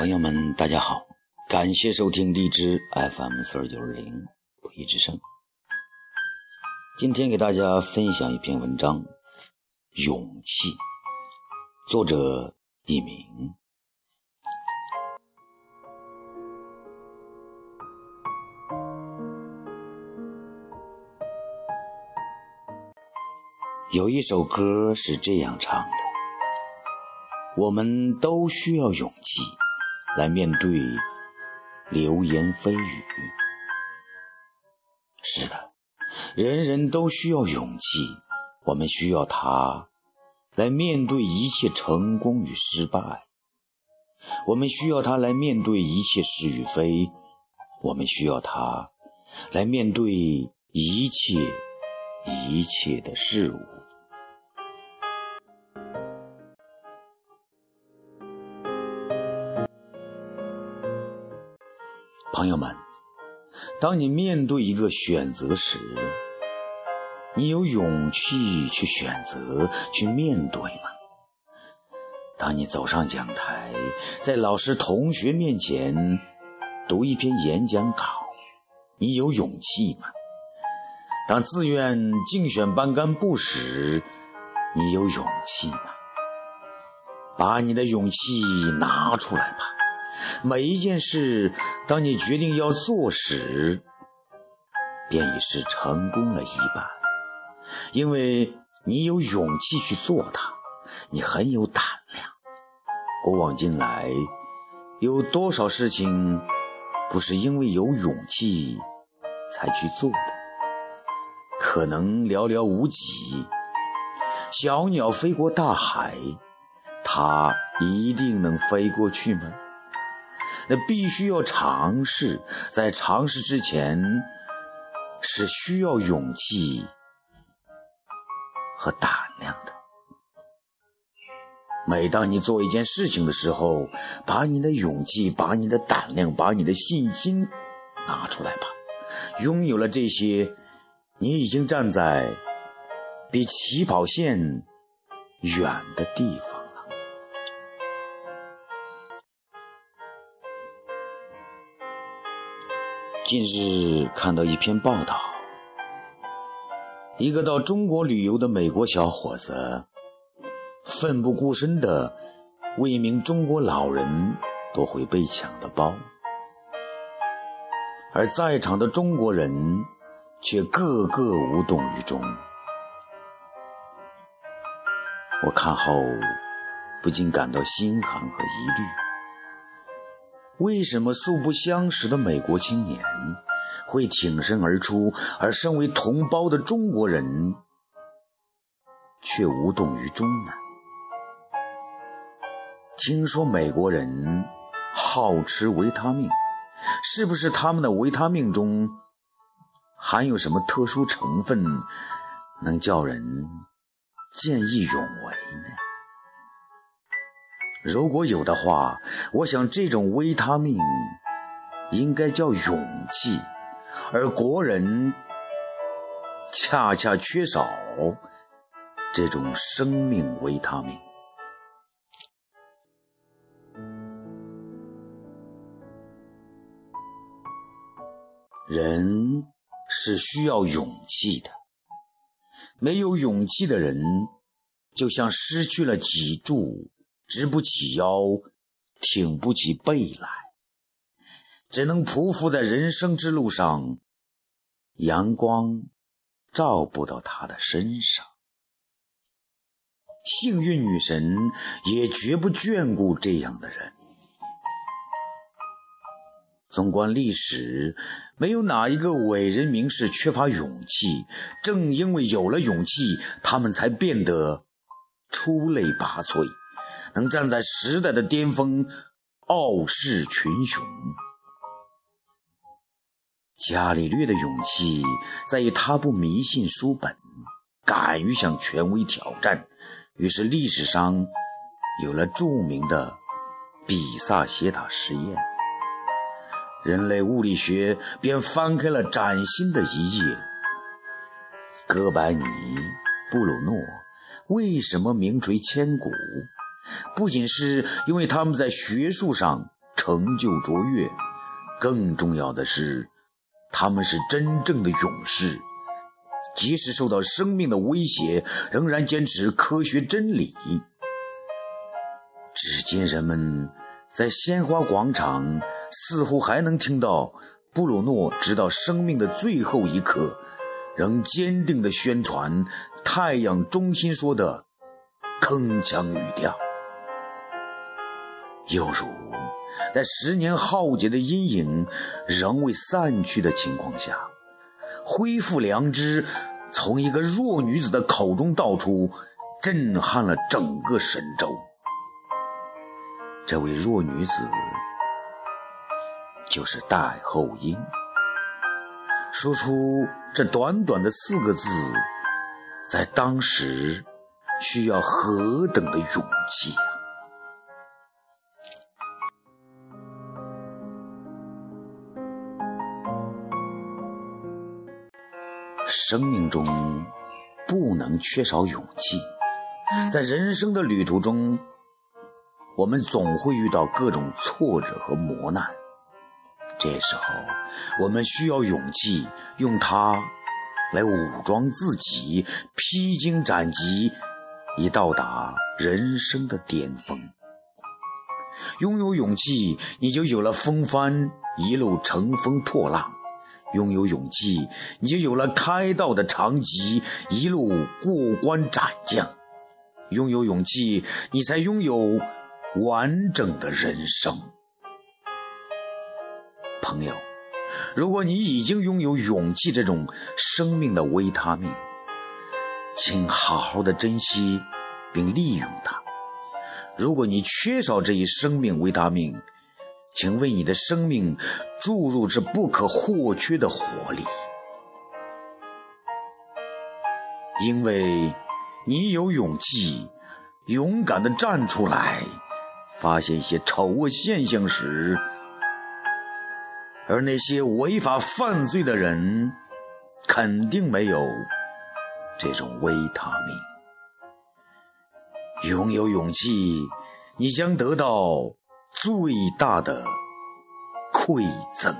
朋友们，大家好，感谢收听荔枝 FM 四二九二零不一之声。今天给大家分享一篇文章，《勇气》，作者佚名。有一首歌是这样唱的：“我们都需要勇气。”来面对流言蜚语。是的，人人都需要勇气。我们需要它来面对一切成功与失败。我们需要它来面对一切是与非。我们需要它来面对一切一切的事物。朋友们，当你面对一个选择时，你有勇气去选择、去面对吗？当你走上讲台，在老师、同学面前读一篇演讲稿，你有勇气吗？当自愿竞选班干部时，你有勇气吗？把你的勇气拿出来吧！每一件事，当你决定要做时，便已是成功了一半，因为你有勇气去做它，你很有胆量。古往今来，有多少事情不是因为有勇气才去做的？可能寥寥无几。小鸟飞过大海，它一定能飞过去吗？那必须要尝试，在尝试之前是需要勇气和胆量的。每当你做一件事情的时候，把你的勇气、把你的胆量、把你的信心拿出来吧。拥有了这些，你已经站在比起跑线远的地方。近日看到一篇报道，一个到中国旅游的美国小伙子，奋不顾身地为一名中国老人夺回被抢的包，而在场的中国人却个个无动于衷。我看后不禁感到心寒和疑虑。为什么素不相识的美国青年会挺身而出，而身为同胞的中国人却无动于衷呢？听说美国人好吃维他命，是不是他们的维他命中含有什么特殊成分，能叫人见义勇为呢？如果有的话，我想这种维他命应该叫勇气，而国人恰恰缺少这种生命维他命。人是需要勇气的，没有勇气的人，就像失去了脊柱。直不起腰，挺不起背来，只能匍匐在人生之路上，阳光照不到他的身上。幸运女神也绝不眷顾这样的人。纵观历史，没有哪一个伟人名士缺乏勇气，正因为有了勇气，他们才变得出类拔萃。能站在时代的巅峰，傲视群雄。伽利略的勇气在于他不迷信书本，敢于向权威挑战，于是历史上有了著名的比萨斜塔实验，人类物理学便翻开了崭新的一页。哥白尼、布鲁诺为什么名垂千古？不仅是因为他们在学术上成就卓越。更重要的是，他们是真正的勇士，即使受到生命的威胁，仍然坚持科学真理。至今，人们在鲜花广场似乎还能听到布鲁诺直到生命的最后一刻，仍坚定地宣传太阳中心说的铿锵语调，又如。在十年浩劫的阴影仍未散去的情况下，恢复良知从一个弱女子的口中道出，震撼了整个神州。这位弱女子就是戴后英。说出这短短的四个字，在当时需要何等的勇气！生命中不能缺少勇气，在人生的旅途中，我们总会遇到各种挫折和磨难。这时候，我们需要勇气，用它来武装自己，披荆斩棘，以到达人生的巅峰。拥有勇气，你就有了风帆，一路乘风破浪。拥有勇气，你就有了开道的长戟，一路过关斩将；拥有勇气，你才拥有完整的人生。朋友，如果你已经拥有勇气这种生命的维他命，请好好的珍惜并利用它；如果你缺少这一生命维他命，请为你的生命注入这不可或缺的活力，因为你有勇气，勇敢地站出来，发现一些丑恶现象时，而那些违法犯罪的人肯定没有这种维他命。拥有勇气，你将得到。最大的馈赠。